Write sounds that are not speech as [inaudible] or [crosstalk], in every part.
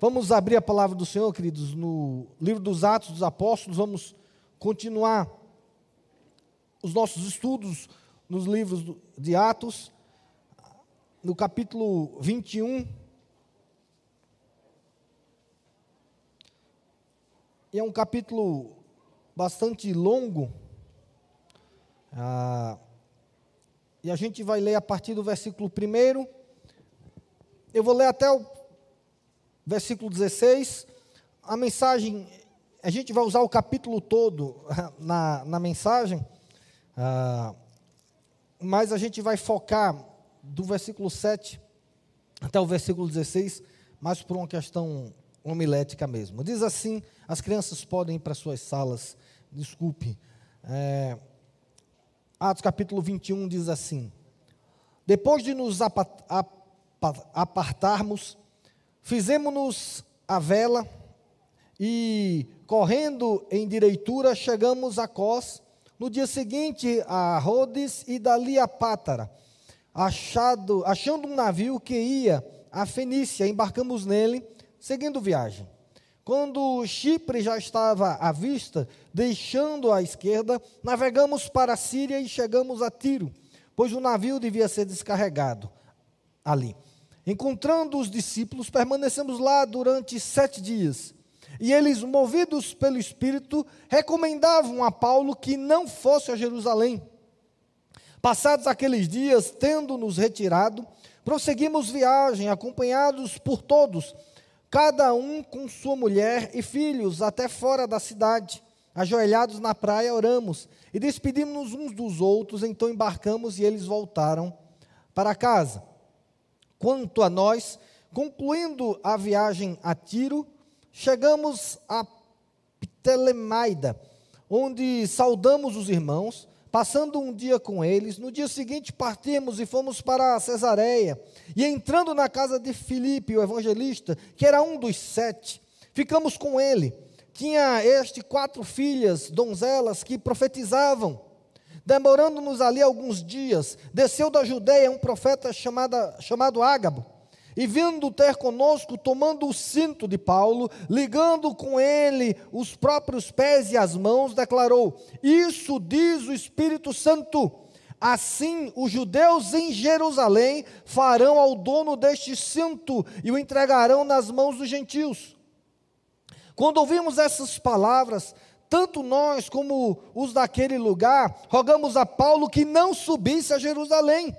Vamos abrir a palavra do Senhor, queridos, no livro dos Atos dos Apóstolos. Vamos continuar os nossos estudos nos livros de Atos, no capítulo 21. E é um capítulo bastante longo. Ah, e a gente vai ler a partir do versículo 1. Eu vou ler até o versículo 16. A mensagem, a gente vai usar o capítulo todo [laughs] na, na mensagem, ah, mas a gente vai focar do versículo 7 até o versículo 16, mais por uma questão homilética mesmo. Diz assim: as crianças podem ir para suas salas, desculpe. É, Atos capítulo 21 diz assim: Depois de nos apartarmos, fizemos-nos a vela e, correndo em direitura, chegamos a Cós. No dia seguinte, a Rhodes e dali a Pátara. Achado, achando um navio que ia a Fenícia, embarcamos nele, seguindo viagem. Quando Chipre já estava à vista, deixando à esquerda, navegamos para a Síria e chegamos a Tiro, pois o navio devia ser descarregado ali. Encontrando os discípulos, permanecemos lá durante sete dias. E eles, movidos pelo Espírito, recomendavam a Paulo que não fosse a Jerusalém. Passados aqueles dias, tendo nos retirado, prosseguimos viagem, acompanhados por todos cada um com sua mulher e filhos, até fora da cidade. Ajoelhados na praia, oramos e despedimos-nos uns dos outros, então embarcamos e eles voltaram para casa. Quanto a nós, concluindo a viagem a Tiro, chegamos a Ptelemaida, onde saudamos os irmãos Passando um dia com eles, no dia seguinte partimos e fomos para Cesareia. E entrando na casa de Filipe, o evangelista, que era um dos sete, ficamos com ele. Tinha este quatro filhas, donzelas, que profetizavam. Demorando-nos ali alguns dias, desceu da Judéia um profeta chamada, chamado Ágabo e vindo ter conosco, tomando o cinto de Paulo, ligando com ele os próprios pés e as mãos, declarou: Isso diz o Espírito Santo. Assim, os judeus em Jerusalém farão ao dono deste cinto e o entregarão nas mãos dos gentios. Quando ouvimos essas palavras, tanto nós como os daquele lugar, rogamos a Paulo que não subisse a Jerusalém.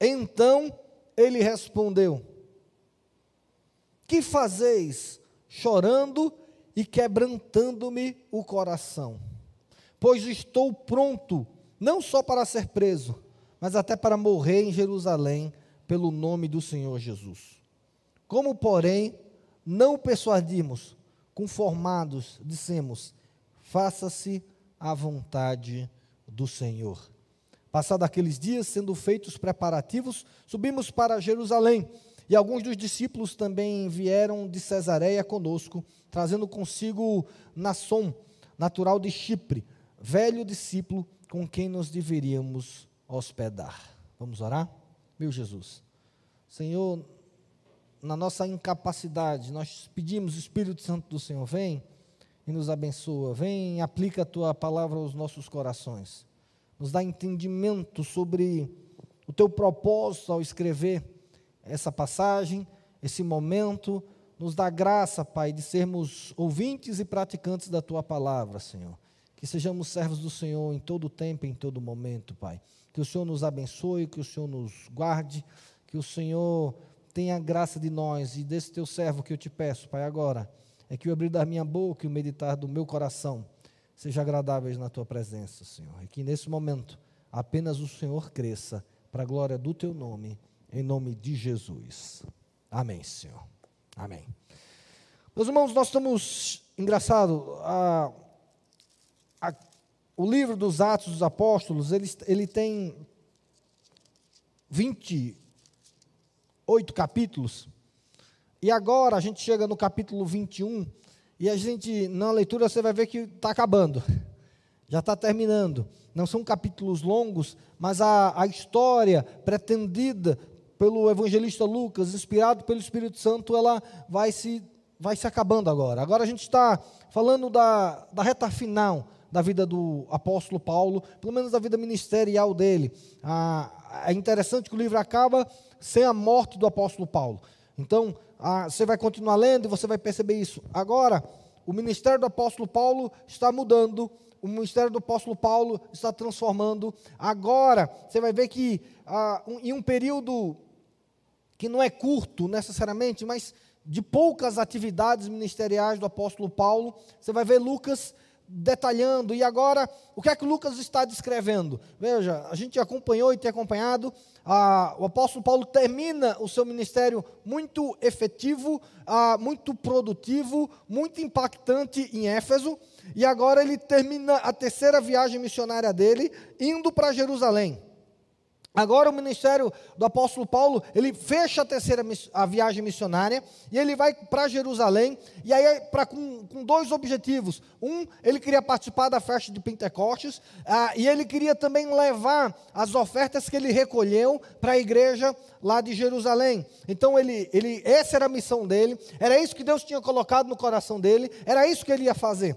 Então, ele respondeu: Que fazeis chorando e quebrantando-me o coração? Pois estou pronto, não só para ser preso, mas até para morrer em Jerusalém pelo nome do Senhor Jesus. Como, porém, não persuadimos, conformados, dissemos: faça-se a vontade do Senhor. Passados aqueles dias, sendo feitos preparativos, subimos para Jerusalém. E alguns dos discípulos também vieram de Cesareia conosco, trazendo consigo Nasson, natural de Chipre, velho discípulo com quem nos deveríamos hospedar. Vamos orar? Meu Jesus, Senhor, na nossa incapacidade, nós pedimos, Espírito Santo do Senhor, vem e nos abençoa, vem e aplica a tua palavra aos nossos corações nos dá entendimento sobre o teu propósito ao escrever essa passagem, esse momento. Nos dá graça, Pai, de sermos ouvintes e praticantes da tua palavra, Senhor. Que sejamos servos do Senhor em todo tempo, em todo momento, Pai. Que o Senhor nos abençoe, que o Senhor nos guarde, que o Senhor tenha graça de nós e desse teu servo que eu te peço, Pai, agora, é que o abrir da minha boca e o meditar do meu coração seja agradáveis na tua presença, Senhor. E que nesse momento apenas o Senhor cresça para a glória do teu nome, em nome de Jesus. Amém, Senhor. Amém. Meus irmãos, nós estamos, engraçado, a, a, o livro dos Atos dos Apóstolos, ele, ele tem 28 capítulos, e agora a gente chega no capítulo 21, e a gente, na leitura, você vai ver que está acabando, [laughs] já está terminando. Não são capítulos longos, mas a, a história pretendida pelo evangelista Lucas, inspirado pelo Espírito Santo, ela vai se, vai se acabando agora. Agora a gente está falando da, da reta final da vida do apóstolo Paulo, pelo menos da vida ministerial dele. Ah, é interessante que o livro acaba sem a morte do apóstolo Paulo. Então, ah, você vai continuar lendo e você vai perceber isso. Agora, o ministério do apóstolo Paulo está mudando, o ministério do apóstolo Paulo está transformando. Agora, você vai ver que ah, um, em um período que não é curto necessariamente, mas de poucas atividades ministeriais do apóstolo Paulo, você vai ver Lucas detalhando. E agora, o que é que Lucas está descrevendo? Veja, a gente acompanhou e tem acompanhado. Ah, o apóstolo Paulo termina o seu ministério muito efetivo, ah, muito produtivo, muito impactante em Éfeso. E agora ele termina a terceira viagem missionária dele, indo para Jerusalém. Agora o ministério do apóstolo Paulo, ele fecha a terceira a viagem missionária e ele vai para Jerusalém, e aí pra, com, com, dois objetivos. Um, ele queria participar da festa de Pentecostes, ah, e ele queria também levar as ofertas que ele recolheu para a igreja lá de Jerusalém. Então ele, ele, essa era a missão dele, era isso que Deus tinha colocado no coração dele, era isso que ele ia fazer.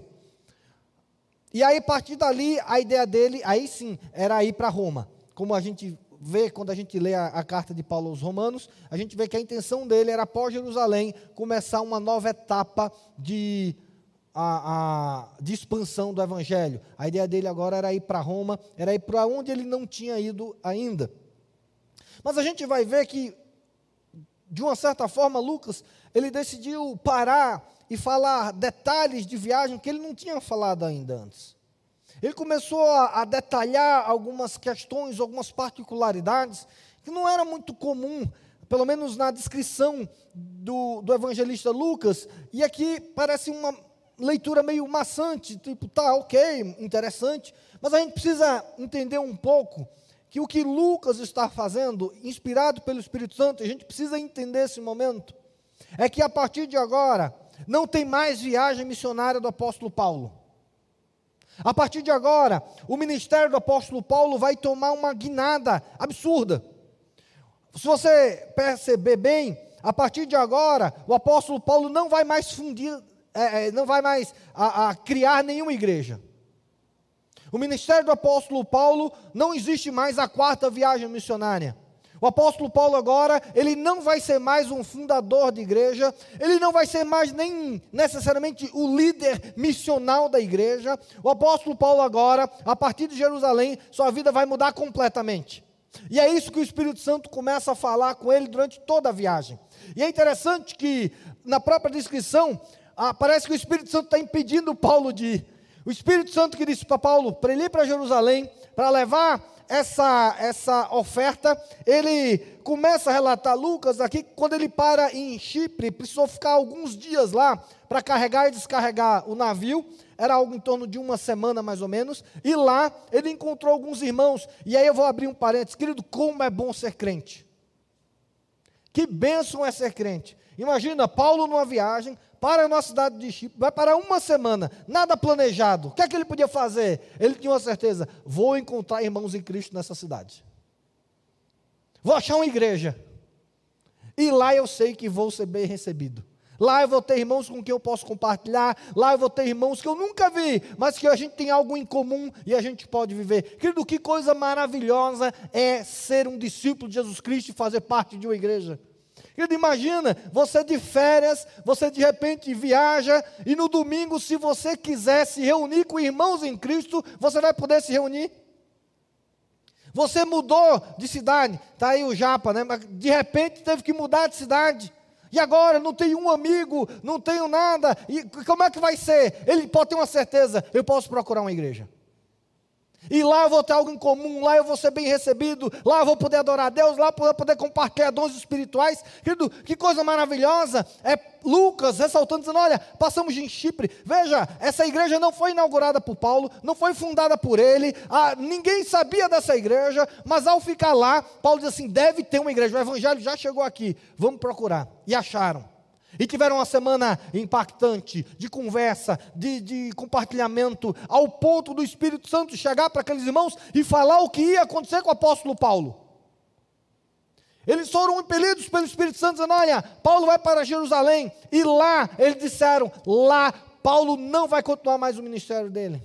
E aí, a partir dali, a ideia dele, aí sim, era ir para Roma. Como a gente vê, quando a gente lê a, a, carta de Paulo aos Romanos, a gente vê que a intenção dele era, após Jerusalém, começar uma nova etapa de, a, a, de expansão do Evangelho. A ideia dele agora era ir para Roma, era ir para onde ele não tinha ido ainda. Mas a gente vai ver que, de uma certa forma, Lucas, ele decidiu parar e falar detalhes de viagem que ele não tinha falado ainda antes. Ele começou a, a detalhar algumas questões, algumas particularidades que não era muito comum, pelo menos na descrição do, do evangelista Lucas, e aqui parece uma leitura meio maçante, tipo, tá, ok, interessante, mas a gente precisa entender um pouco que o que Lucas está fazendo, inspirado pelo Espírito Santo, a gente precisa entender esse momento, é que a partir de agora, não tem mais viagem missionária do apóstolo Paulo. A partir de agora, o ministério do apóstolo Paulo vai tomar uma guinada absurda. Se você perceber bem, a partir de agora, o apóstolo Paulo não vai mais fundir, é, é, não vai mais a, a criar nenhuma igreja. O ministério do apóstolo Paulo não existe mais a quarta viagem missionária. O apóstolo Paulo agora, ele não vai ser mais um fundador de igreja, ele não vai ser mais nem necessariamente o líder missional da igreja. O apóstolo Paulo agora, a partir de Jerusalém, sua vida vai mudar completamente. E é isso que o Espírito Santo começa a falar com ele durante toda a viagem. E é interessante que, na própria descrição, ah, parece que o Espírito Santo está impedindo Paulo de ir. O Espírito Santo que disse para Paulo, para ele ir para Jerusalém, para levar essa, essa oferta, ele começa a relatar Lucas aqui, quando ele para em Chipre, precisou ficar alguns dias lá para carregar e descarregar o navio, era algo em torno de uma semana mais ou menos, e lá ele encontrou alguns irmãos, e aí eu vou abrir um parênteses, querido, como é bom ser crente. Que bênção é ser crente. Imagina, Paulo numa viagem, para na cidade de Chipre, vai para uma semana, nada planejado. O que é que ele podia fazer? Ele tinha uma certeza: vou encontrar irmãos em Cristo nessa cidade. Vou achar uma igreja. E lá eu sei que vou ser bem recebido. Lá eu vou ter irmãos com quem eu posso compartilhar. Lá eu vou ter irmãos que eu nunca vi, mas que a gente tem algo em comum e a gente pode viver. Querido, que coisa maravilhosa é ser um discípulo de Jesus Cristo e fazer parte de uma igreja. Querido, imagina, você de férias, você de repente viaja, e no domingo, se você quiser se reunir com irmãos em Cristo, você vai poder se reunir. Você mudou de cidade, está aí o Japa, né? Mas de repente teve que mudar de cidade. E agora não tenho um amigo, não tenho nada. E como é que vai ser? Ele pode ter uma certeza, eu posso procurar uma igreja. E lá eu vou ter algo em comum, lá eu vou ser bem recebido, lá eu vou poder adorar a Deus, lá eu vou poder compartilhar dons espirituais. Querido, que coisa maravilhosa. É Lucas ressaltando, dizendo: olha, passamos em Chipre. Veja, essa igreja não foi inaugurada por Paulo, não foi fundada por ele, ah, ninguém sabia dessa igreja, mas ao ficar lá, Paulo diz assim: deve ter uma igreja, o evangelho já chegou aqui, vamos procurar. E acharam. E tiveram uma semana impactante, de conversa, de, de, compartilhamento, ao ponto do Espírito Santo chegar para aqueles irmãos e falar o que ia acontecer com o apóstolo Paulo. Eles foram impelidos pelo Espírito Santo, dizendo: Olha, Paulo vai para Jerusalém. E lá, eles disseram: Lá, Paulo não vai continuar mais o ministério dele.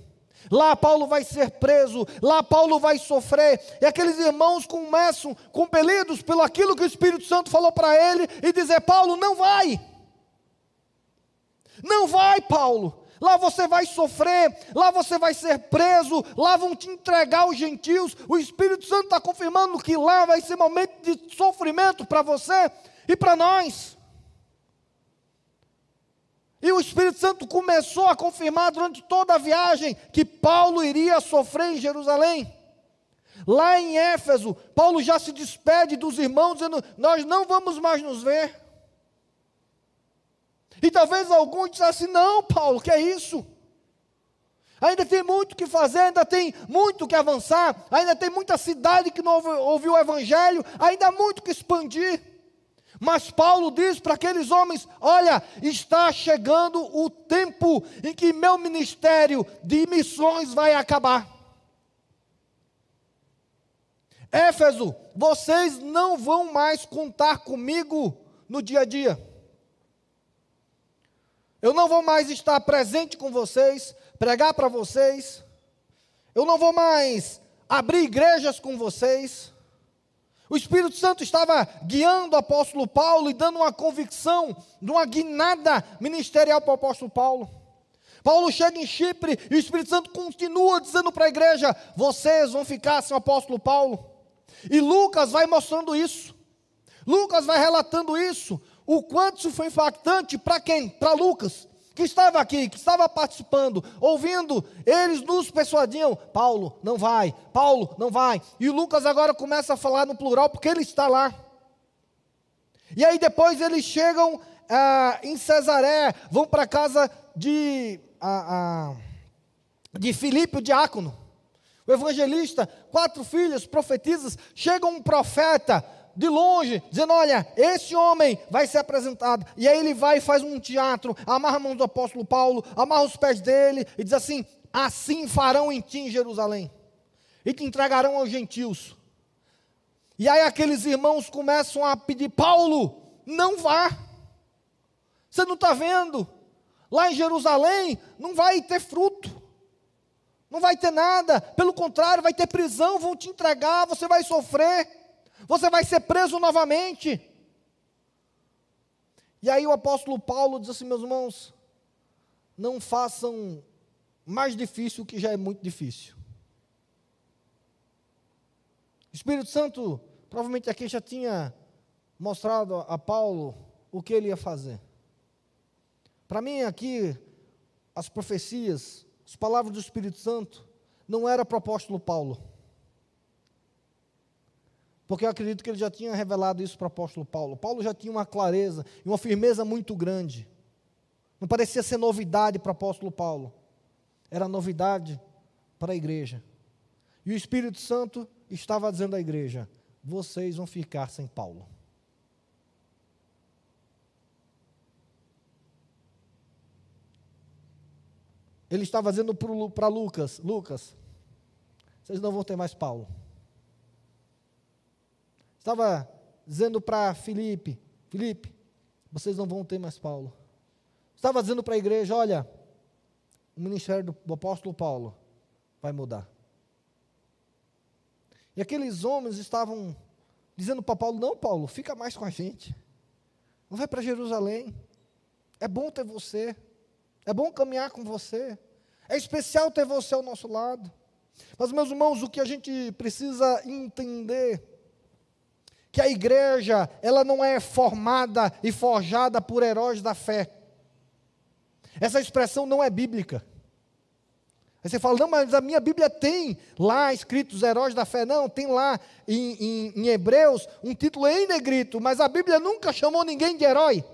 Lá Paulo vai ser preso, lá Paulo vai sofrer. E aqueles irmãos começam, compelidos pelo aquilo que o Espírito Santo falou para ele, e dizer: Paulo, não vai. Não vai, Paulo. Lá você vai sofrer, lá você vai ser preso, lá vão te entregar aos gentios. O Espírito Santo está confirmando que lá vai ser momento de sofrimento para você e para nós. E o Espírito Santo começou a confirmar durante toda a viagem que Paulo iria sofrer em Jerusalém. Lá em Éfeso, Paulo já se despede dos irmãos, dizendo: Nós não vamos mais nos ver. E talvez alguns dissessem: Não, Paulo, que é isso? Ainda tem muito que fazer, ainda tem muito que avançar, ainda tem muita cidade que não ouviu o Evangelho, ainda há muito que expandir. Mas Paulo diz para aqueles homens: olha, está chegando o tempo em que meu ministério de missões vai acabar. Éfeso, vocês não vão mais contar comigo no dia a dia. Eu não vou mais estar presente com vocês, pregar para vocês. Eu não vou mais abrir igrejas com vocês. O Espírito Santo estava guiando o apóstolo Paulo e dando uma convicção, de uma guinada ministerial para o apóstolo Paulo. Paulo chega em Chipre e o Espírito Santo continua dizendo para a igreja: vocês vão ficar sem o apóstolo Paulo. E Lucas vai mostrando isso. Lucas vai relatando isso. O quanto isso foi impactante para quem? Para Lucas que estava aqui, que estava participando, ouvindo, eles nos persuadiam: Paulo, não vai, Paulo, não vai. E Lucas agora começa a falar no plural, porque ele está lá. E aí depois eles chegam ah, em Cesaré, vão para a casa de, ah, ah, de Filipe, o diácono, o evangelista, quatro filhas, profetizas. Chega um profeta, de longe, dizendo: Olha, esse homem vai ser apresentado. E aí ele vai e faz um teatro, amarra a mão do apóstolo Paulo, amarra os pés dele e diz assim: Assim farão em ti em Jerusalém, e te entregarão aos gentios. E aí aqueles irmãos começam a pedir: Paulo, não vá. Você não está vendo? Lá em Jerusalém não vai ter fruto. Não vai ter nada, pelo contrário, vai ter prisão, vão te entregar, você vai sofrer você vai ser preso novamente. E aí o apóstolo Paulo diz assim, meus irmãos, não façam mais difícil o que já é muito difícil. O Espírito Santo, provavelmente aqui já tinha mostrado a Paulo o que ele ia fazer. Para mim, aqui, as profecias, as palavras do Espírito Santo, não era para o apóstolo Paulo. Porque eu acredito que ele já tinha revelado isso para o apóstolo Paulo. Paulo já tinha uma clareza e uma firmeza muito grande. Não parecia ser novidade para o apóstolo Paulo. Era novidade para a igreja. E o Espírito Santo estava dizendo à igreja: vocês vão ficar sem Paulo. Ele estava dizendo para Lucas: Lucas, vocês não vão ter mais Paulo. Estava dizendo para Felipe: Felipe, vocês não vão ter mais Paulo. Estava dizendo para a igreja: olha, o ministério do, apóstolo Paulo vai mudar. E aqueles homens estavam dizendo para Paulo: não, Paulo, fica mais com a gente. Não vai para Jerusalém. É bom ter você. É bom caminhar com você. É especial ter você ao nosso lado. Mas, meus irmãos, o que a gente precisa entender que a igreja, ela não é formada e forjada por heróis da fé. Essa expressão não é bíblica. Aí você fala, não, mas a minha Bíblia tem lá escritos heróis da fé. Não, tem lá em, em, em Hebreus um título em negrito, mas a Bíblia nunca chamou ninguém de herói.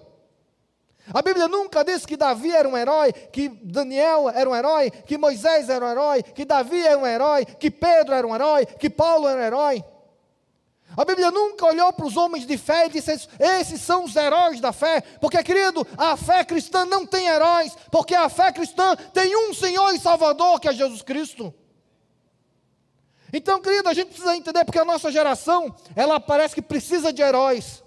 A Bíblia nunca disse que Davi era um herói, que Daniel era um herói, que Moisés era um herói, que Davi era um herói, que Pedro era um herói, que Paulo era um herói. A Bíblia nunca olhou para os homens de fé e disse: esses são os heróis da fé. Porque, querido, a fé cristã não tem heróis, porque a fé cristã tem um Senhor e Salvador que é Jesus Cristo. Então, querido, a gente precisa entender porque a nossa geração, ela parece que precisa de heróis.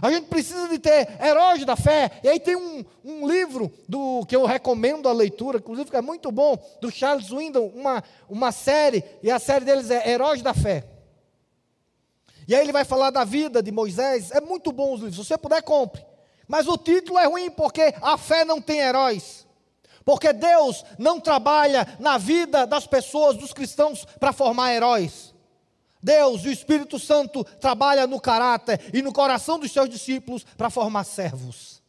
A gente precisa de ter heróis da fé. E aí tem um, um livro do que eu recomendo a leitura, inclusive que é muito bom, do Charles Windon, uma, uma série, e a série deles é Heróis da Fé. E aí ele vai falar da vida de Moisés. É muito bom os livros. Se você puder, compre. Mas o título é ruim porque a fé não tem heróis. Porque Deus não trabalha na vida das pessoas, dos cristãos, para formar heróis. Deus, o Espírito Santo, trabalha no caráter e no coração dos seus discípulos para formar servos.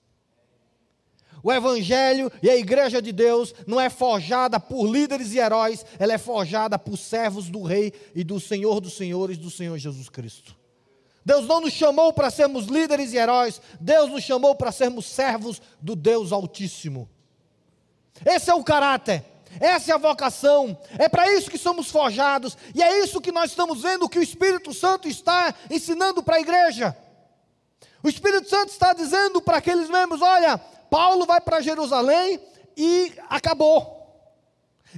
O Evangelho e a Igreja de Deus não é forjada por líderes e heróis, ela é forjada por servos do Rei e do Senhor dos Senhores, do Senhor Jesus Cristo. Deus não nos chamou para sermos líderes e heróis, Deus nos chamou para sermos servos do Deus Altíssimo. Esse é o caráter. Essa é a vocação, é para isso que somos forjados, e é isso que nós estamos vendo que o Espírito Santo está ensinando para a igreja. O Espírito Santo está dizendo para aqueles membros: olha, Paulo vai para Jerusalém e acabou,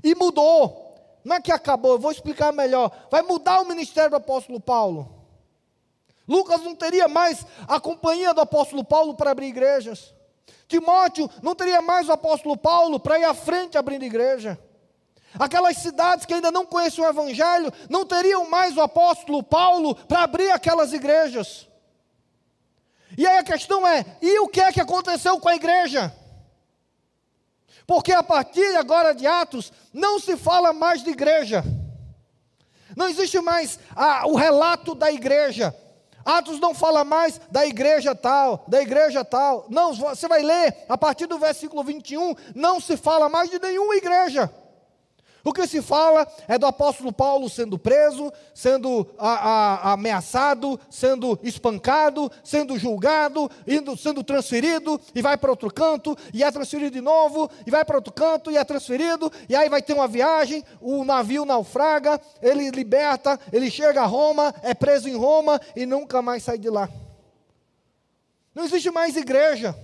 e mudou. Não é que acabou, eu vou explicar melhor. Vai mudar o ministério do apóstolo Paulo. Lucas não teria mais a companhia do apóstolo Paulo para abrir igrejas. Timóteo não teria mais o apóstolo Paulo para ir à frente abrindo igreja. Aquelas cidades que ainda não conheciam o Evangelho não teriam mais o apóstolo Paulo para abrir aquelas igrejas. E aí a questão é: e o que é que aconteceu com a igreja? Porque a partir agora de Atos, não se fala mais de igreja. Não existe mais ah, o relato da igreja. Atos não fala mais da igreja tal, da igreja tal. Não, você vai ler a partir do versículo 21, não se fala mais de nenhuma igreja. O que se fala é do apóstolo Paulo sendo preso, sendo a, a, ameaçado, sendo espancado, sendo julgado, indo, sendo transferido, e vai para outro canto, e é transferido de novo, e vai para outro canto, e é transferido, e aí vai ter uma viagem, o navio naufraga, ele liberta, ele chega a Roma, é preso em Roma e nunca mais sai de lá. Não existe mais igreja.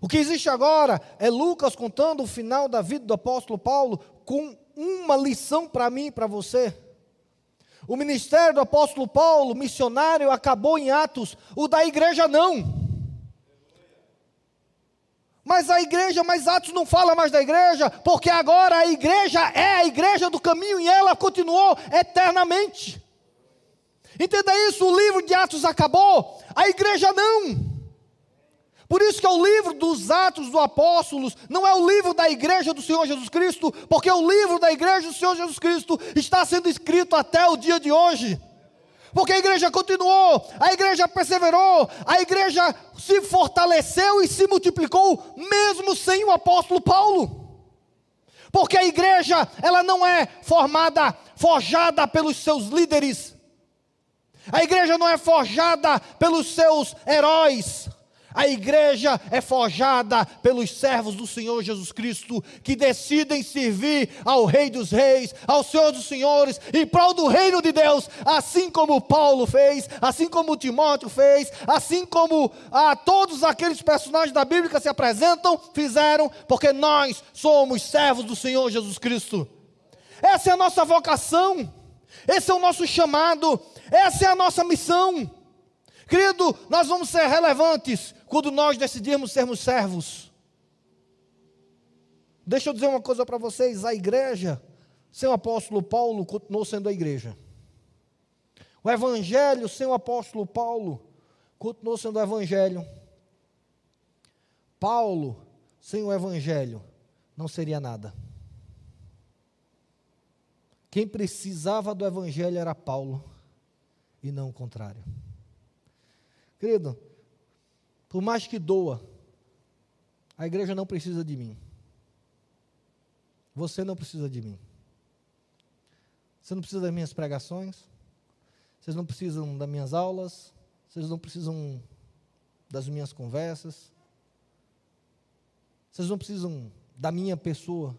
O que existe agora é Lucas contando o final da vida do apóstolo Paulo, com uma lição para mim e para você. O ministério do apóstolo Paulo, missionário, acabou em Atos, o da igreja não. Mas a igreja, mas Atos não fala mais da igreja, porque agora a igreja é a igreja do caminho e ela continuou eternamente. Entenda isso, o livro de Atos acabou, a igreja não. Por isso que é o livro dos Atos dos Apóstolos, não é o livro da igreja do Senhor Jesus Cristo, porque o livro da igreja do Senhor Jesus Cristo está sendo escrito até o dia de hoje. Porque a igreja continuou, a igreja perseverou, a igreja se fortaleceu e se multiplicou, mesmo sem o apóstolo Paulo. Porque a igreja, ela não é formada, forjada pelos seus líderes. A igreja não é forjada pelos seus heróis. A igreja é forjada pelos servos do Senhor Jesus Cristo, que decidem servir ao Rei dos Reis, ao Senhor dos Senhores, em prol do reino de Deus, assim como Paulo fez, assim como Timóteo fez, assim como ah, todos aqueles personagens da Bíblia que se apresentam, fizeram, porque nós somos servos do Senhor Jesus Cristo. Essa é a nossa vocação, esse é o nosso chamado, essa é a nossa missão. Querido, nós vamos ser relevantes quando nós decidirmos sermos servos. Deixa eu dizer uma coisa para vocês: a igreja, sem o apóstolo Paulo, continuou sendo a igreja. O evangelho, sem o apóstolo Paulo, continuou sendo o evangelho. Paulo, sem o evangelho, não seria nada. Quem precisava do evangelho era Paulo, e não o contrário. Querido, por mais que doa, a igreja não precisa de mim. Você não precisa de mim. Você não precisa das minhas pregações. Vocês não precisam das minhas aulas. Vocês não precisam das minhas conversas. Vocês não precisam da minha pessoa.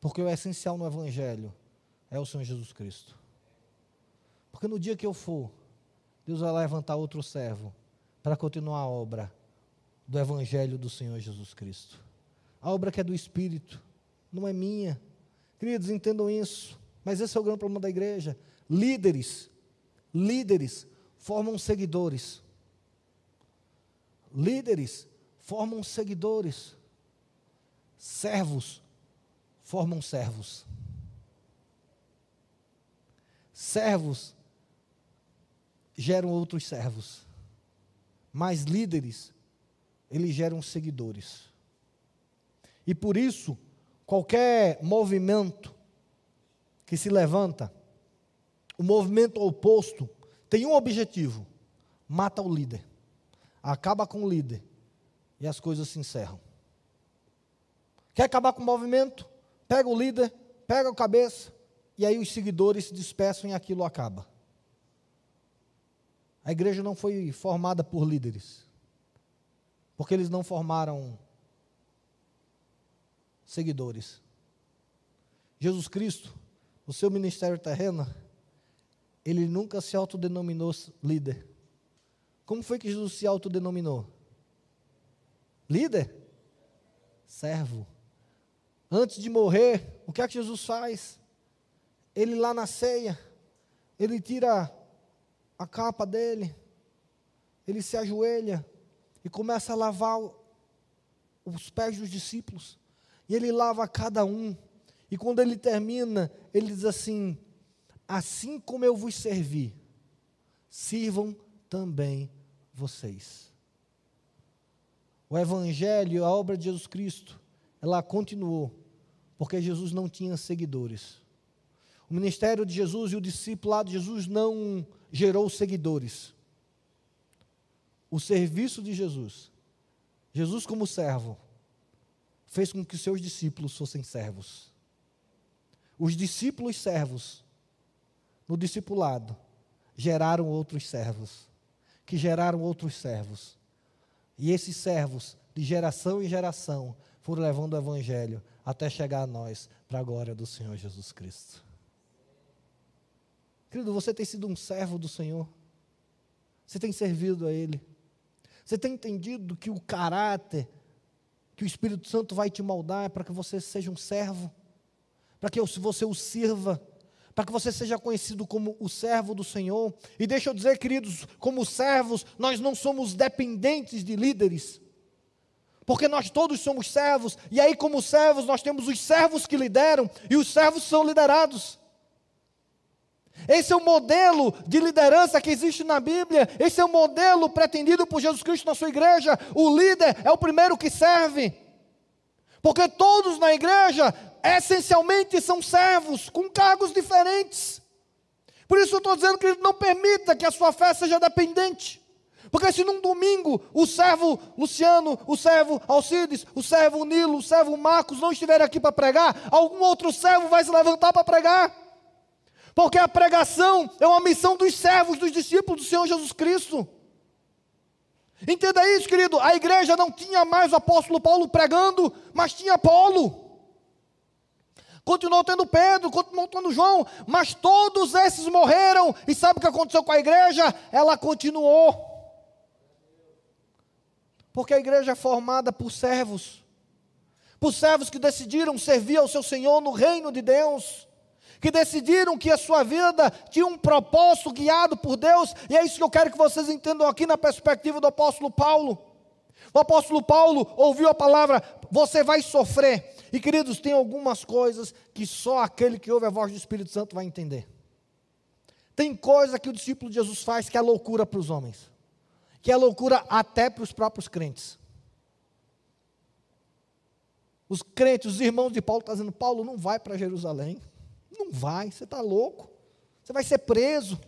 Porque o essencial no Evangelho é o Senhor Jesus Cristo. Porque no dia que eu for Deus vai levantar outro servo para continuar a obra do Evangelho do Senhor Jesus Cristo. A obra que é do Espírito, não é minha. Queridos, entendam isso. Mas esse é o grande problema da igreja. Líderes, líderes formam seguidores. Líderes formam seguidores. Servos formam servos. Servos geram outros servos. Mas líderes, eles geram seguidores. E por isso, qualquer movimento que se levanta, o movimento oposto, tem um objetivo: mata o líder, acaba com o líder, e as coisas se encerram. Quer acabar com o movimento? Pega o líder, pega a cabeça, e aí os seguidores se dispersam e aquilo acaba. A igreja não foi formada por líderes, porque eles não formaram seguidores. Jesus Cristo, o seu ministério terreno, ele nunca se autodenominou líder. Como foi que Jesus se autodenominou? Líder? Servo. Antes de morrer, o que é que Jesus faz? Ele lá na ceia, ele tira a capa dele, ele se ajoelha e começa a lavar os pés dos discípulos. E ele lava cada um. E quando ele termina, ele diz assim: Assim como eu vos servi, sirvam também vocês. O Evangelho, a obra de Jesus Cristo, ela continuou, porque Jesus não tinha seguidores. O ministério de Jesus e o discipulado de Jesus não gerou seguidores. O serviço de Jesus, Jesus como servo, fez com que seus discípulos fossem servos. Os discípulos servos, no discipulado, geraram outros servos, que geraram outros servos. E esses servos, de geração em geração, foram levando o Evangelho até chegar a nós, para a glória do Senhor Jesus Cristo. Querido, você tem sido um servo do Senhor, você tem servido a Ele, você tem entendido que o caráter que o Espírito Santo vai te moldar é para que você seja um servo, para que você o sirva, para que você seja conhecido como o servo do Senhor. E deixa eu dizer, queridos, como servos, nós não somos dependentes de líderes, porque nós todos somos servos, e aí, como servos, nós temos os servos que lideram, e os servos são liderados. Esse é o modelo de liderança que existe na Bíblia. Esse é o modelo pretendido por Jesus Cristo na sua igreja. O líder é o primeiro que serve. Porque todos na igreja, essencialmente, são servos, com cargos diferentes. Por isso eu estou dizendo que não permita que a sua fé seja dependente. Porque se num domingo o servo Luciano, o servo Alcides, o servo Nilo, o servo Marcos não estiverem aqui para pregar, algum outro servo vai se levantar para pregar. Porque a pregação é uma missão dos servos, dos discípulos do Senhor Jesus Cristo. Entenda isso, querido. A igreja não tinha mais o apóstolo Paulo pregando, mas tinha Paulo. Continuou tendo Pedro, continuou tendo João, mas todos esses morreram. E sabe o que aconteceu com a igreja? Ela continuou. Porque a igreja é formada por servos, por servos que decidiram servir ao seu Senhor no reino de Deus que decidiram que a sua vida tinha um propósito guiado por Deus, e é isso que eu quero que vocês entendam aqui na perspectiva do apóstolo Paulo. O apóstolo Paulo ouviu a palavra: você vai sofrer. E queridos, tem algumas coisas que só aquele que ouve a voz do Espírito Santo vai entender. Tem coisa que o discípulo de Jesus faz que é loucura para os homens, que é loucura até para os próprios crentes. Os crentes, os irmãos de Paulo estão dizendo: Paulo não vai para Jerusalém. Não vai, você está louco. Você vai ser preso.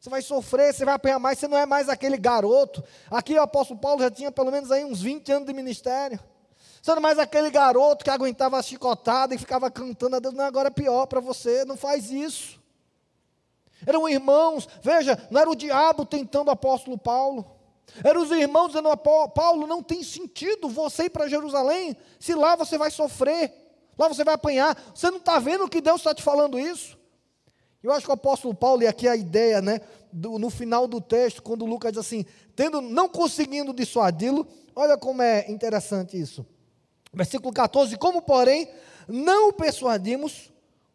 Você vai sofrer, você vai apanhar mais, você não é mais aquele garoto. Aqui o apóstolo Paulo já tinha pelo menos aí uns 20 anos de ministério. Você não é mais aquele garoto que aguentava a chicotada e ficava cantando a Deus. Não, agora é pior para você, não faz isso. Eram irmãos, veja, não era o diabo tentando o apóstolo Paulo. Eram os irmãos dizendo, Paulo, não tem sentido você ir para Jerusalém, se lá você vai sofrer. Lá você vai apanhar. Você não está vendo que Deus está te falando isso? Eu acho que o apóstolo Paulo, e aqui a ideia, né, do, no final do texto, quando Lucas diz assim, tendo, não conseguindo dissuadi-lo, olha como é interessante isso. Versículo 14: Como, porém, não o persuadimos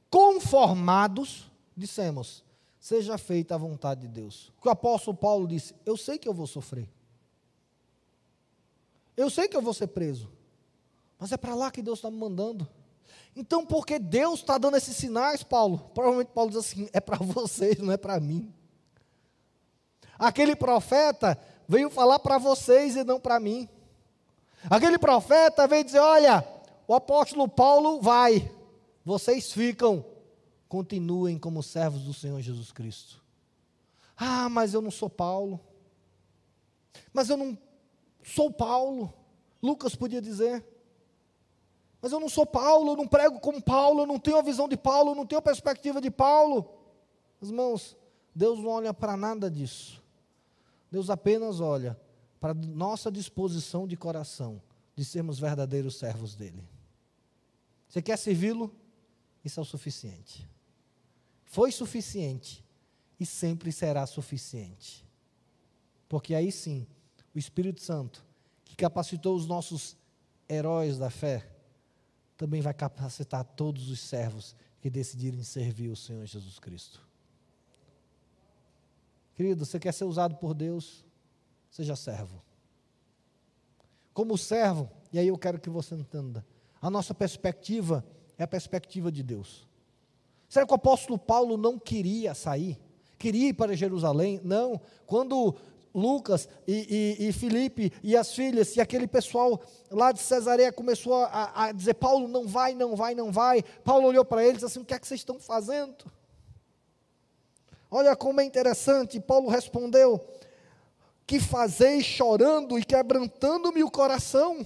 conformados, dissemos, seja feita a vontade de Deus. O que o apóstolo Paulo disse: Eu sei que eu vou sofrer. Eu sei que eu vou ser preso. Mas é para lá que Deus está me mandando. Então, porque Deus está dando esses sinais, Paulo? Provavelmente Paulo diz assim: é para vocês, não é para mim. Aquele profeta veio falar para vocês e não para mim. Aquele profeta veio dizer: olha, o apóstolo Paulo vai, vocês ficam, continuem como servos do Senhor Jesus Cristo. Ah, mas eu não sou Paulo. Mas eu não sou Paulo. Lucas podia dizer. Mas eu não sou Paulo, eu não prego como Paulo, eu não tenho a visão de Paulo, eu não tenho a perspectiva de Paulo. Irmãos, Deus não olha para nada disso. Deus apenas olha para nossa disposição de coração de sermos verdadeiros servos dele. Você quer servi-lo? Isso é o suficiente. Foi suficiente e sempre será suficiente. Porque aí sim, o Espírito Santo, que capacitou os nossos heróis da fé, também vai capacitar todos os servos que decidirem servir o Senhor Jesus Cristo. Querido, você quer ser usado por Deus? Seja servo. Como servo, e aí eu quero que você entenda, a nossa perspectiva é a perspectiva de Deus. Será que o apóstolo Paulo não queria sair? Queria ir para Jerusalém? Não. Quando Lucas e, e, e, Felipe e as filhas, e aquele pessoal lá de Cesareia começou a, a dizer: Paulo, não vai, não vai, não vai. Paulo olhou para eles assim: o que é que vocês estão fazendo? Olha como é interessante. Paulo respondeu: Que fazeis chorando e quebrantando-me o coração? O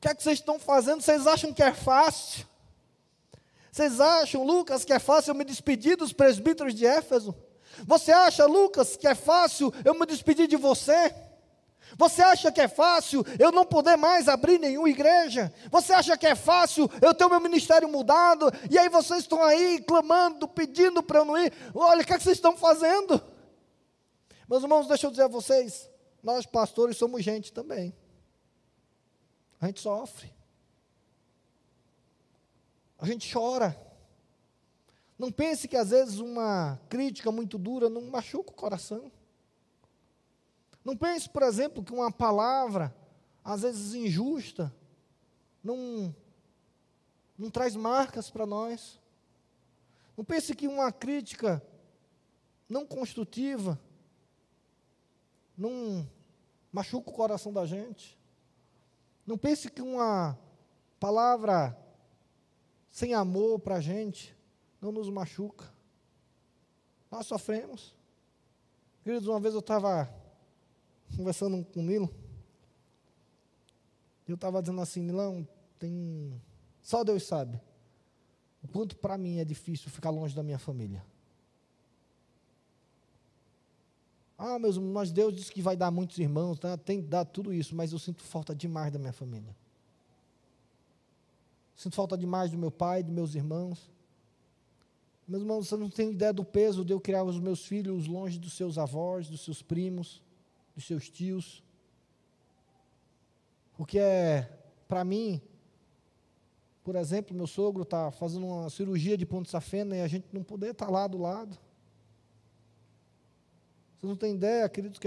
que é que vocês estão fazendo? Vocês acham que é fácil? Vocês acham, Lucas, que é fácil eu me despedir dos presbíteros de Éfeso? Você acha, Lucas, que é fácil eu me despedir de você? Você acha que é fácil eu não poder mais abrir nenhuma igreja? Você acha que é fácil eu ter o meu ministério mudado? E aí vocês estão aí clamando, pedindo para eu não ir? Olha, o que, é que vocês estão fazendo? Meus irmãos, deixa eu dizer a vocês: nós pastores somos gente também. A gente sofre. A gente chora. Não pense que às vezes uma crítica muito dura não machuca o coração. Não pense, por exemplo, que uma palavra, às vezes injusta, não, não traz marcas para nós. Não pense que uma crítica não construtiva não machuca o coração da gente. Não pense que uma palavra sem amor para a gente não nos machuca. Nós sofremos. Queridos, uma vez eu estava conversando com o Nilo, e eu estava dizendo assim, Nilão, tem. Só Deus sabe. O quanto para mim é difícil ficar longe da minha família. Ah, meus irmãos, Deus disse que vai dar muitos irmãos, tá? tem que dar tudo isso, mas eu sinto falta demais da minha família. Sinto falta demais do meu pai, dos meus irmãos. Meus irmãos, você não tem ideia do peso de eu criar os meus filhos longe dos seus avós, dos seus primos, dos seus tios. Porque é, para mim, por exemplo, meu sogro está fazendo uma cirurgia de ponto safena e a gente não poder estar tá lá do lado. Você não tem ideia, queridos, que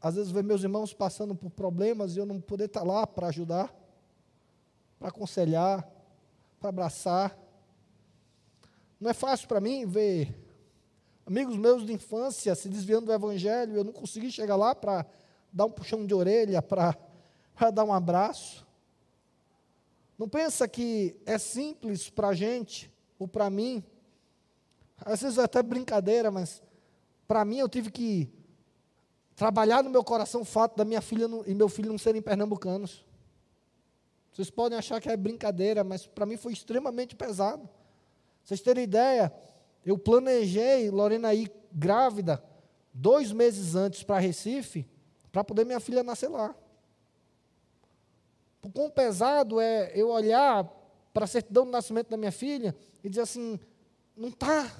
às vezes ver meus irmãos passando por problemas e eu não poder estar tá lá para ajudar, para aconselhar, para abraçar. Não é fácil para mim ver amigos meus de infância se desviando do evangelho, eu não consegui chegar lá para dar um puxão de orelha, para [laughs] dar um abraço. Não pensa que é simples para a gente, ou para mim, às vezes é até brincadeira, mas para mim eu tive que trabalhar no meu coração o fato da minha filha e meu filho não serem pernambucanos. Vocês podem achar que é brincadeira, mas para mim foi extremamente pesado. Vocês terem ideia, eu planejei Lorena ir grávida dois meses antes para Recife, para poder minha filha nascer lá. O quão pesado é eu olhar para a certidão do nascimento da minha filha e dizer assim, não está.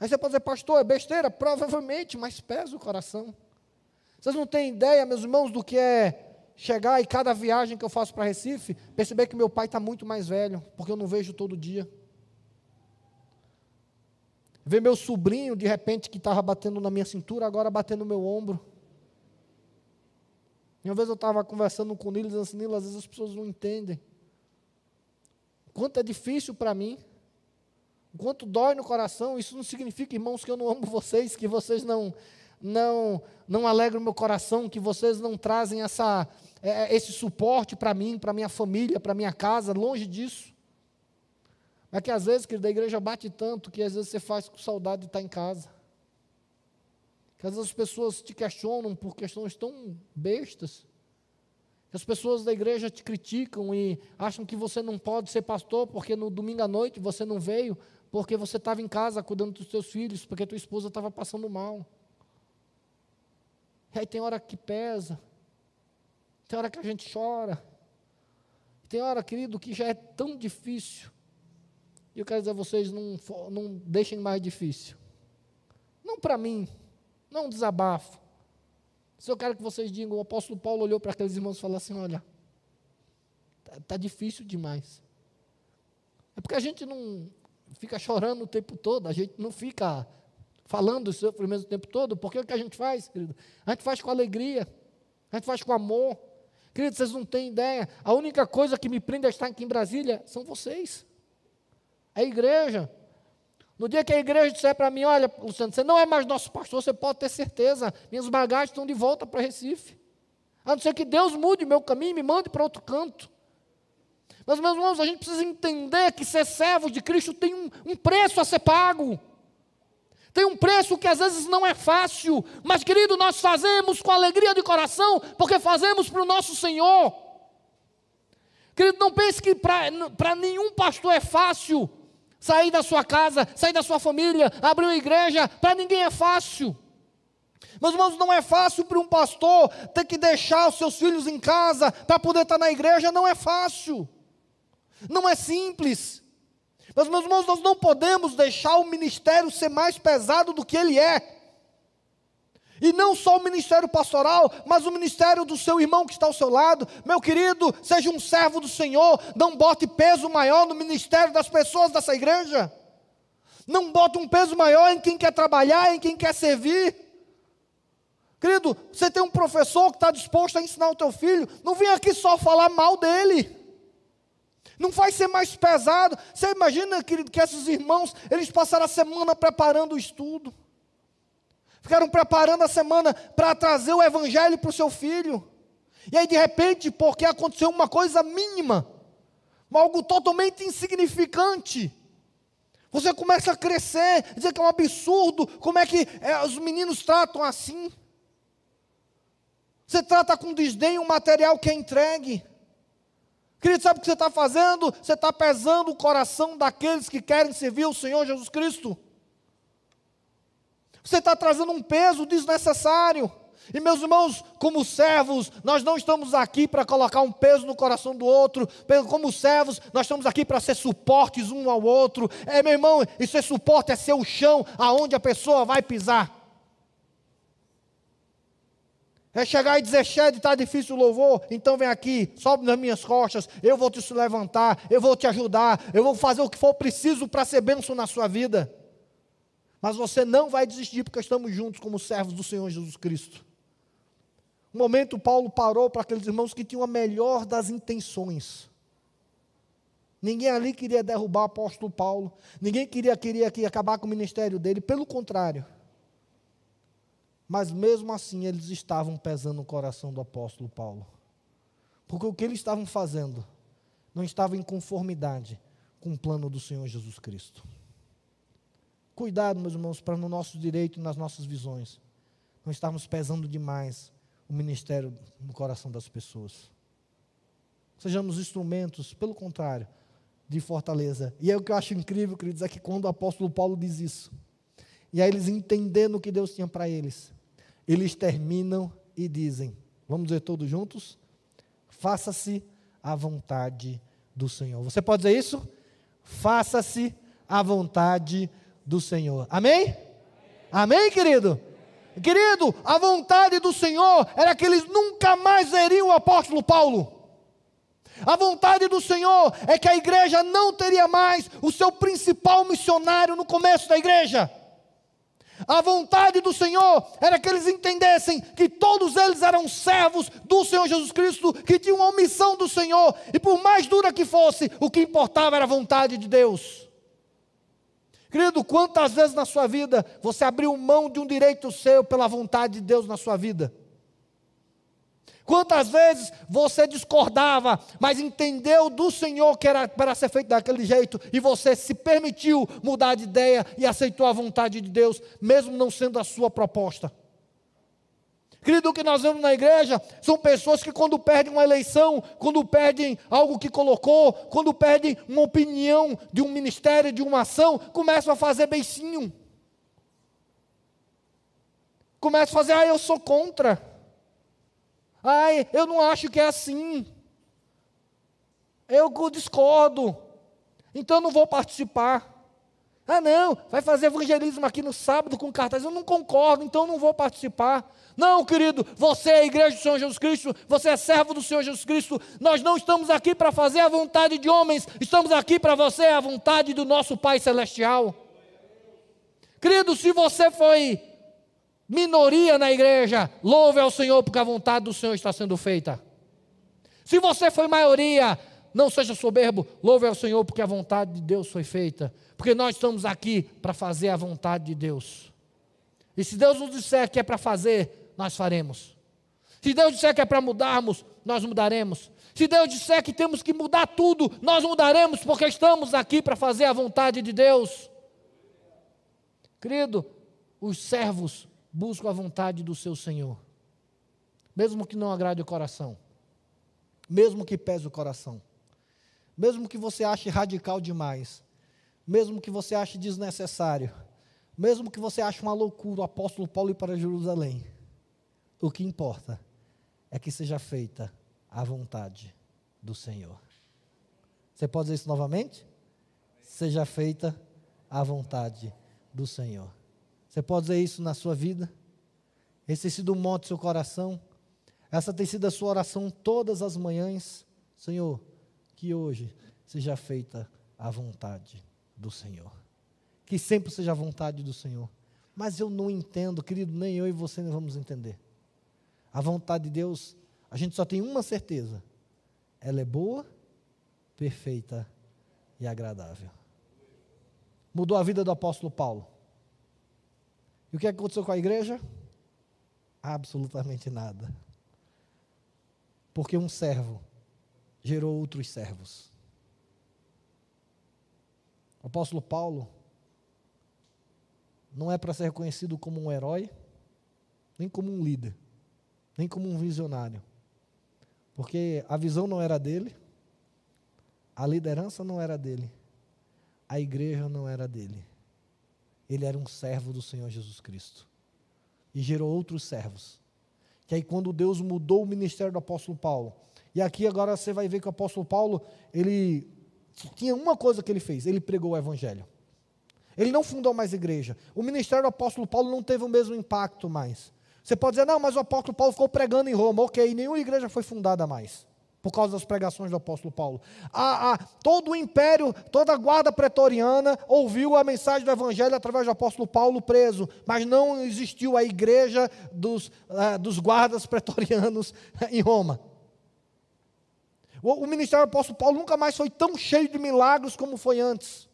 Aí você pode dizer, pastor, é besteira? Provavelmente, mas pesa o coração. Vocês não têm ideia, meus irmãos, do que é chegar e cada viagem que eu faço para Recife, perceber que meu pai está muito mais velho, porque eu não vejo todo dia. Ver meu sobrinho, de repente, que estava batendo na minha cintura, agora batendo no meu ombro. E uma vez eu estava conversando com o Nilo, dizendo assim, Nilo, às vezes as pessoas não entendem. Quanto é difícil para mim. Quanto dói no coração. Isso não significa, irmãos, que eu não amo vocês, que vocês não não não alegram o meu coração, que vocês não trazem essa, é, é esse suporte para mim, para minha família, para minha casa, longe disso. Mas que às vezes, querido, a igreja bate tanto que às vezes você faz com saudade de estar em casa. Que às vezes as pessoas te questionam por questões tão bestas. Que as pessoas da igreja te criticam e acham que você não pode ser pastor porque no domingo à noite você não veio, porque você estava em casa cuidando dos seus filhos, porque tua esposa estava passando mal. E aí tem hora que pesa, tem hora que a gente chora, tem hora, querido, que já é tão difícil. E eu quero dizer a vocês, não, não deixem mais difícil. Não para mim, não um desabafo. Se eu quero que vocês digam, o apóstolo Paulo olhou para aqueles irmãos e falou assim: olha, está tá difícil demais. É porque a gente não fica chorando o tempo todo, a gente não fica falando sofrimento o tempo todo, porque o que a gente faz, querido? A gente faz com alegria, a gente faz com amor. Querido, vocês não têm ideia, a única coisa que me prende a estar aqui em Brasília são vocês. É a igreja. No dia que a igreja disser para mim, olha, Luciano, você não é mais nosso pastor, você pode ter certeza, minhas bagagens estão de volta para Recife. A não ser que Deus mude meu caminho e me mande para outro canto. Mas, meus irmãos, a gente precisa entender que ser servo de Cristo tem um, um preço a ser pago. Tem um preço que às vezes não é fácil, mas, querido, nós fazemos com alegria de coração, porque fazemos para o nosso Senhor. Querido, não pense que para nenhum pastor é fácil Sair da sua casa, sair da sua família, abrir uma igreja, para ninguém é fácil. Meus irmãos, não é fácil para um pastor ter que deixar os seus filhos em casa para poder estar na igreja, não é fácil. Não é simples. Mas, meus irmãos, nós não podemos deixar o ministério ser mais pesado do que ele é. E não só o ministério pastoral, mas o ministério do seu irmão que está ao seu lado. Meu querido, seja um servo do Senhor. Não bote peso maior no ministério das pessoas dessa igreja. Não bote um peso maior em quem quer trabalhar, em quem quer servir. Querido, você tem um professor que está disposto a ensinar o teu filho. Não vem aqui só falar mal dele. Não vai ser mais pesado. Você imagina, querido, que esses irmãos, eles passaram a semana preparando o estudo ficaram preparando a semana para trazer o evangelho para o seu filho. E aí, de repente, porque aconteceu uma coisa mínima, algo totalmente insignificante, você começa a crescer, dizer que é um absurdo, como é que é, os meninos tratam assim? Você trata com desdém o material que é entregue. Querido, sabe o que você está fazendo? Você está pesando o coração daqueles que querem servir o Senhor Jesus Cristo. Você está trazendo um peso desnecessário. E meus irmãos, como servos, nós não estamos aqui para colocar um peso no coração do outro. Como servos, nós estamos aqui para ser suportes um ao outro. É, meu irmão, e ser suporte é ser o chão aonde a pessoa vai pisar. É chegar e dizer, Shed, está difícil o louvor, então vem aqui, sobe nas minhas costas, eu vou te levantar, eu vou te ajudar, eu vou fazer o que for preciso para ser bênção na sua vida. Mas você não vai desistir porque estamos juntos como servos do Senhor Jesus Cristo. Um momento Paulo parou para aqueles irmãos que tinham a melhor das intenções. Ninguém ali queria derrubar o apóstolo Paulo. Ninguém queria, queria, acabar com o ministério dele. Pelo contrário. Mas mesmo assim eles estavam pesando o coração do apóstolo Paulo. Porque o que eles estavam fazendo não estava em conformidade com o plano do Senhor Jesus Cristo. Cuidado, meus irmãos, para no nosso direito e nas nossas visões não estarmos pesando demais o ministério no coração das pessoas. Sejamos instrumentos, pelo contrário, de fortaleza. E é o que eu acho incrível, queridos, é que quando o apóstolo Paulo diz isso, e aí eles entendendo o que Deus tinha para eles, eles terminam e dizem: Vamos dizer todos juntos? Faça-se a vontade do Senhor. Você pode dizer isso? Faça-se a vontade do Senhor. Amém? Amém, querido? Querido, a vontade do Senhor era que eles nunca mais veriam o apóstolo Paulo. A vontade do Senhor é que a igreja não teria mais o seu principal missionário no começo da igreja. A vontade do Senhor era que eles entendessem que todos eles eram servos do Senhor Jesus Cristo, que tinham uma missão do Senhor, e por mais dura que fosse, o que importava era a vontade de Deus. Querido, quantas vezes na sua vida você abriu mão de um direito seu pela vontade de Deus na sua vida? Quantas vezes você discordava, mas entendeu do Senhor que era para ser feito daquele jeito, e você se permitiu mudar de ideia e aceitou a vontade de Deus, mesmo não sendo a sua proposta? Querido, o que nós vemos na igreja são pessoas que, quando perdem uma eleição, quando perdem algo que colocou, quando perdem uma opinião de um ministério, de uma ação, começam a fazer beicinho. Começam a fazer, ah, eu sou contra. Ai, eu não acho que é assim. Eu discordo. Então não vou participar. Ah, não, vai fazer evangelismo aqui no sábado com cartaz. Eu não concordo, então não vou participar. Não, querido, você é a igreja do Senhor Jesus Cristo, você é servo do Senhor Jesus Cristo. Nós não estamos aqui para fazer a vontade de homens, estamos aqui para você a vontade do nosso Pai Celestial. Querido, se você foi minoria na igreja, louve ao Senhor, porque a vontade do Senhor está sendo feita. Se você foi maioria, não seja soberbo, louve ao Senhor, porque a vontade de Deus foi feita. Porque nós estamos aqui para fazer a vontade de Deus. E se Deus nos disser que é para fazer, nós faremos. Se Deus disser que é para mudarmos, nós mudaremos. Se Deus disser que temos que mudar tudo, nós mudaremos, porque estamos aqui para fazer a vontade de Deus. Querido, os servos buscam a vontade do seu Senhor, mesmo que não agrade o coração, mesmo que pese o coração, mesmo que você ache radical demais, mesmo que você ache desnecessário, mesmo que você ache uma loucura o apóstolo Paulo ir para Jerusalém, o que importa é que seja feita a vontade do Senhor. Você pode dizer isso novamente? Seja feita a vontade do Senhor. Você pode dizer isso na sua vida? Esse tem sido o moto do seu coração? Essa tem sido a sua oração todas as manhãs? Senhor, que hoje seja feita a vontade do Senhor. Que sempre seja a vontade do Senhor. Mas eu não entendo, querido, nem eu e você não vamos entender. A vontade de Deus, a gente só tem uma certeza: ela é boa, perfeita e agradável. Mudou a vida do apóstolo Paulo. E o que aconteceu com a igreja? Absolutamente nada. Porque um servo gerou outros servos. O apóstolo Paulo não é para ser reconhecido como um herói, nem como um líder, nem como um visionário. Porque a visão não era dele, a liderança não era dele, a igreja não era dele ele era um servo do Senhor Jesus Cristo. E gerou outros servos. Que aí quando Deus mudou o ministério do apóstolo Paulo, e aqui agora você vai ver que o apóstolo Paulo, ele tinha uma coisa que ele fez, ele pregou o evangelho. Ele não fundou mais igreja. O ministério do apóstolo Paulo não teve o mesmo impacto mais. Você pode dizer, não, mas o apóstolo Paulo ficou pregando em Roma. Ok, nenhuma igreja foi fundada mais por causa das pregações do apóstolo Paulo. A, a, todo o império, toda a guarda pretoriana ouviu a mensagem do evangelho através do apóstolo Paulo preso, mas não existiu a igreja dos, uh, dos guardas pretorianos em Roma. O, o ministério do apóstolo Paulo nunca mais foi tão cheio de milagres como foi antes.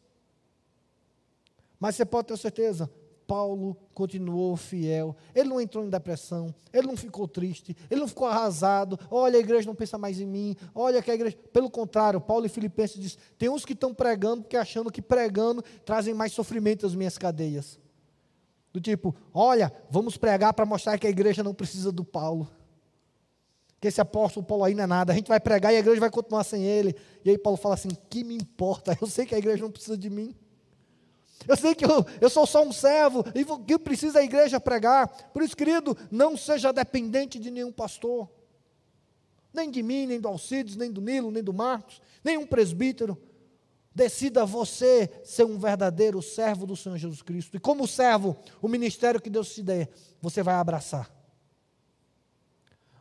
Mas você pode ter certeza, Paulo continuou fiel. Ele não entrou em depressão, ele não ficou triste, ele não ficou arrasado. Olha, a igreja não pensa mais em mim. Olha que a igreja. Pelo contrário, Paulo e Filipenses diz: tem uns que estão pregando porque achando que pregando trazem mais sofrimento às minhas cadeias. Do tipo, olha, vamos pregar para mostrar que a igreja não precisa do Paulo. Que esse apóstolo Paulo aí não é nada. A gente vai pregar e a igreja vai continuar sem ele. E aí Paulo fala assim: que me importa? Eu sei que a igreja não precisa de mim. Eu sei que eu, eu sou só um servo e que precisa a igreja pregar. Por isso, querido, não seja dependente de nenhum pastor. Nem de mim, nem do Alcides, nem do Nilo, nem do Marcos, nem um presbítero. Decida você ser um verdadeiro servo do Senhor Jesus Cristo. E como servo, o ministério que Deus te der, você vai abraçar.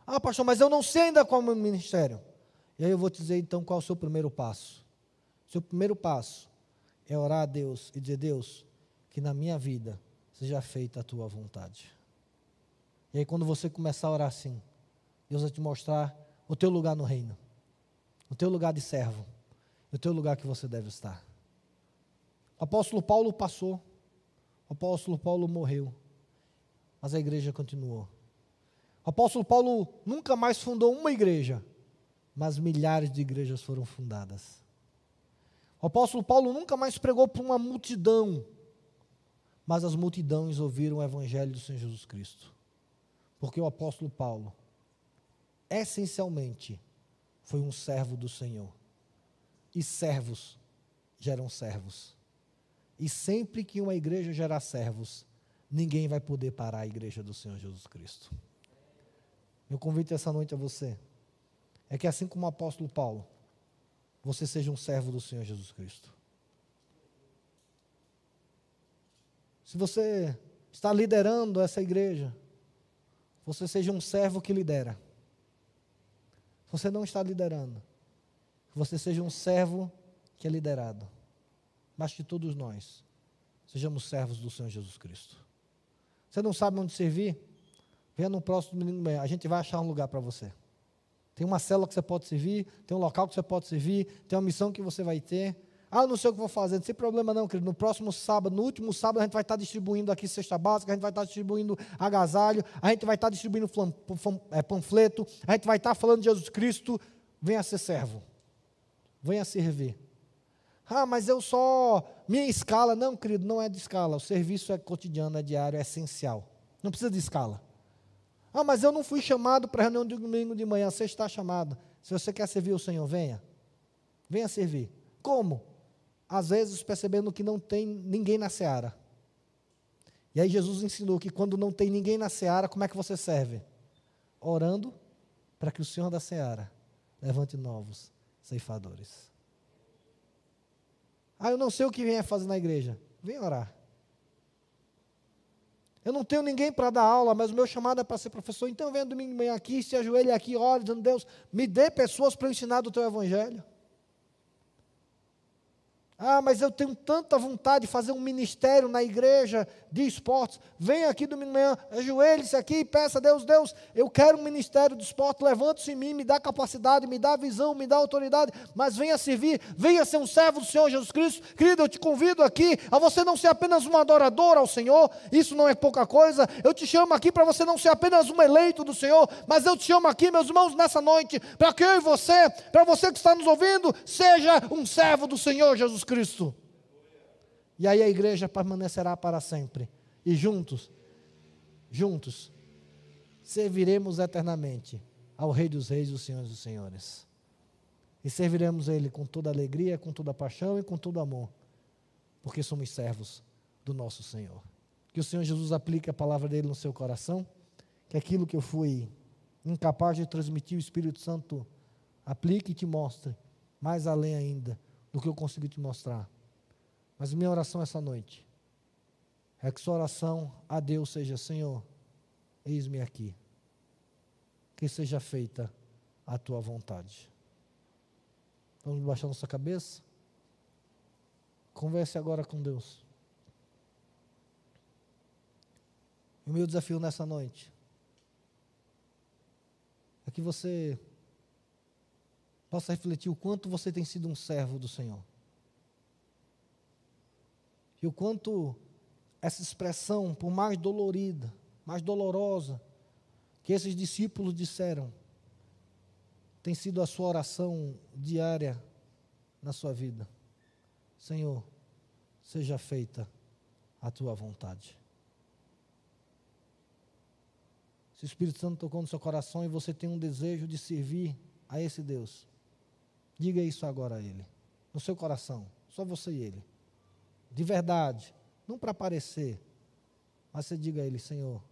Ah, pastor, mas eu não sei ainda qual é o meu ministério. E aí eu vou te dizer então qual é o seu primeiro passo. Seu primeiro passo é orar a Deus e dizer: Deus, que na minha vida seja feita a tua vontade. E aí, quando você começar a orar assim, Deus vai te mostrar o teu lugar no reino, o teu lugar de servo, o teu lugar que você deve estar. O apóstolo Paulo passou, o apóstolo Paulo morreu, mas a igreja continuou. O apóstolo Paulo nunca mais fundou uma igreja, mas milhares de igrejas foram fundadas. O apóstolo Paulo nunca mais pregou para uma multidão, mas as multidões ouviram o evangelho do Senhor Jesus Cristo. Porque o apóstolo Paulo, essencialmente, foi um servo do Senhor. E servos geram servos. E sempre que uma igreja gerar servos, ninguém vai poder parar a igreja do Senhor Jesus Cristo. Meu convite essa noite a você é que, assim como o apóstolo Paulo, você seja um servo do Senhor Jesus Cristo. Se você está liderando essa igreja, você seja um servo que lidera. Se você não está liderando, você seja um servo que é liderado. Mas que todos nós sejamos servos do Senhor Jesus Cristo. Você não sabe onde servir? Venha no próximo domingo de manhã, a gente vai achar um lugar para você. Tem uma célula que você pode servir, tem um local que você pode servir, tem uma missão que você vai ter. Ah, eu não sei o que vou fazer, não tem problema não, querido. No próximo sábado, no último sábado, a gente vai estar distribuindo aqui cesta básica, a gente vai estar distribuindo agasalho, a gente vai estar distribuindo é, panfleto, a gente vai estar falando de Jesus Cristo. Venha ser servo. Venha servir. Ah, mas eu só. Minha escala. Não, querido, não é de escala. O serviço é cotidiano, é diário, é essencial. Não precisa de escala. Ah, mas eu não fui chamado para a reunião de domingo de manhã. Você está chamado. Se você quer servir o Senhor, venha. Venha servir. Como? Às vezes percebendo que não tem ninguém na seara. E aí Jesus ensinou que quando não tem ninguém na seara, como é que você serve? Orando para que o Senhor da seara levante novos ceifadores. Ah, eu não sei o que vem fazer na igreja. Vem orar. Eu não tenho ninguém para dar aula, mas o meu chamado é para ser professor. Então venha domingo de manhã aqui, se ajoelhe aqui, ore, dizendo, Deus, me dê pessoas para eu ensinar do teu evangelho. Ah, mas eu tenho tanta vontade de fazer um ministério na igreja de esportes. Venha aqui domingo de manhã, ajoelhe-se aqui e peça a Deus, Deus, eu quero um ministério de esporte, levante-se em mim, me dá capacidade, me dá visão, me dá autoridade, mas venha servir, venha ser um servo do Senhor Jesus Cristo. Querido, eu te convido aqui a você não ser apenas um adorador ao Senhor, isso não é pouca coisa. Eu te chamo aqui para você não ser apenas um eleito do Senhor, mas eu te chamo aqui, meus irmãos, nessa noite, para que eu e você, para você que está nos ouvindo, seja um servo do Senhor Jesus Cristo. E aí a igreja permanecerá para sempre. E juntos, juntos, serviremos eternamente ao Rei dos Reis e os Senhores dos Senhores. E serviremos Ele com toda alegria, com toda paixão e com todo amor, porque somos servos do nosso Senhor. Que o Senhor Jesus aplique a palavra dele no seu coração, que aquilo que eu fui incapaz de transmitir, o Espírito Santo aplique e te mostre mais além ainda do que eu consegui te mostrar. Mas minha oração essa noite é que sua oração a Deus seja: Senhor, eis-me aqui. Que seja feita a tua vontade. Vamos baixar nossa cabeça? Converse agora com Deus. O meu desafio nessa noite é que você possa refletir o quanto você tem sido um servo do Senhor. E o quanto essa expressão, por mais dolorida, mais dolorosa, que esses discípulos disseram, tem sido a sua oração diária na sua vida. Senhor, seja feita a tua vontade. Se o Espírito Santo tocou no seu coração e você tem um desejo de servir a esse Deus, Diga isso agora a Ele, no seu coração, só você e Ele. De verdade, não para aparecer, mas você diga a Ele: Senhor,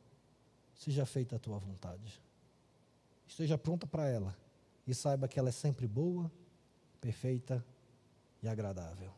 seja feita a tua vontade. Esteja pronta para ela e saiba que ela é sempre boa, perfeita e agradável.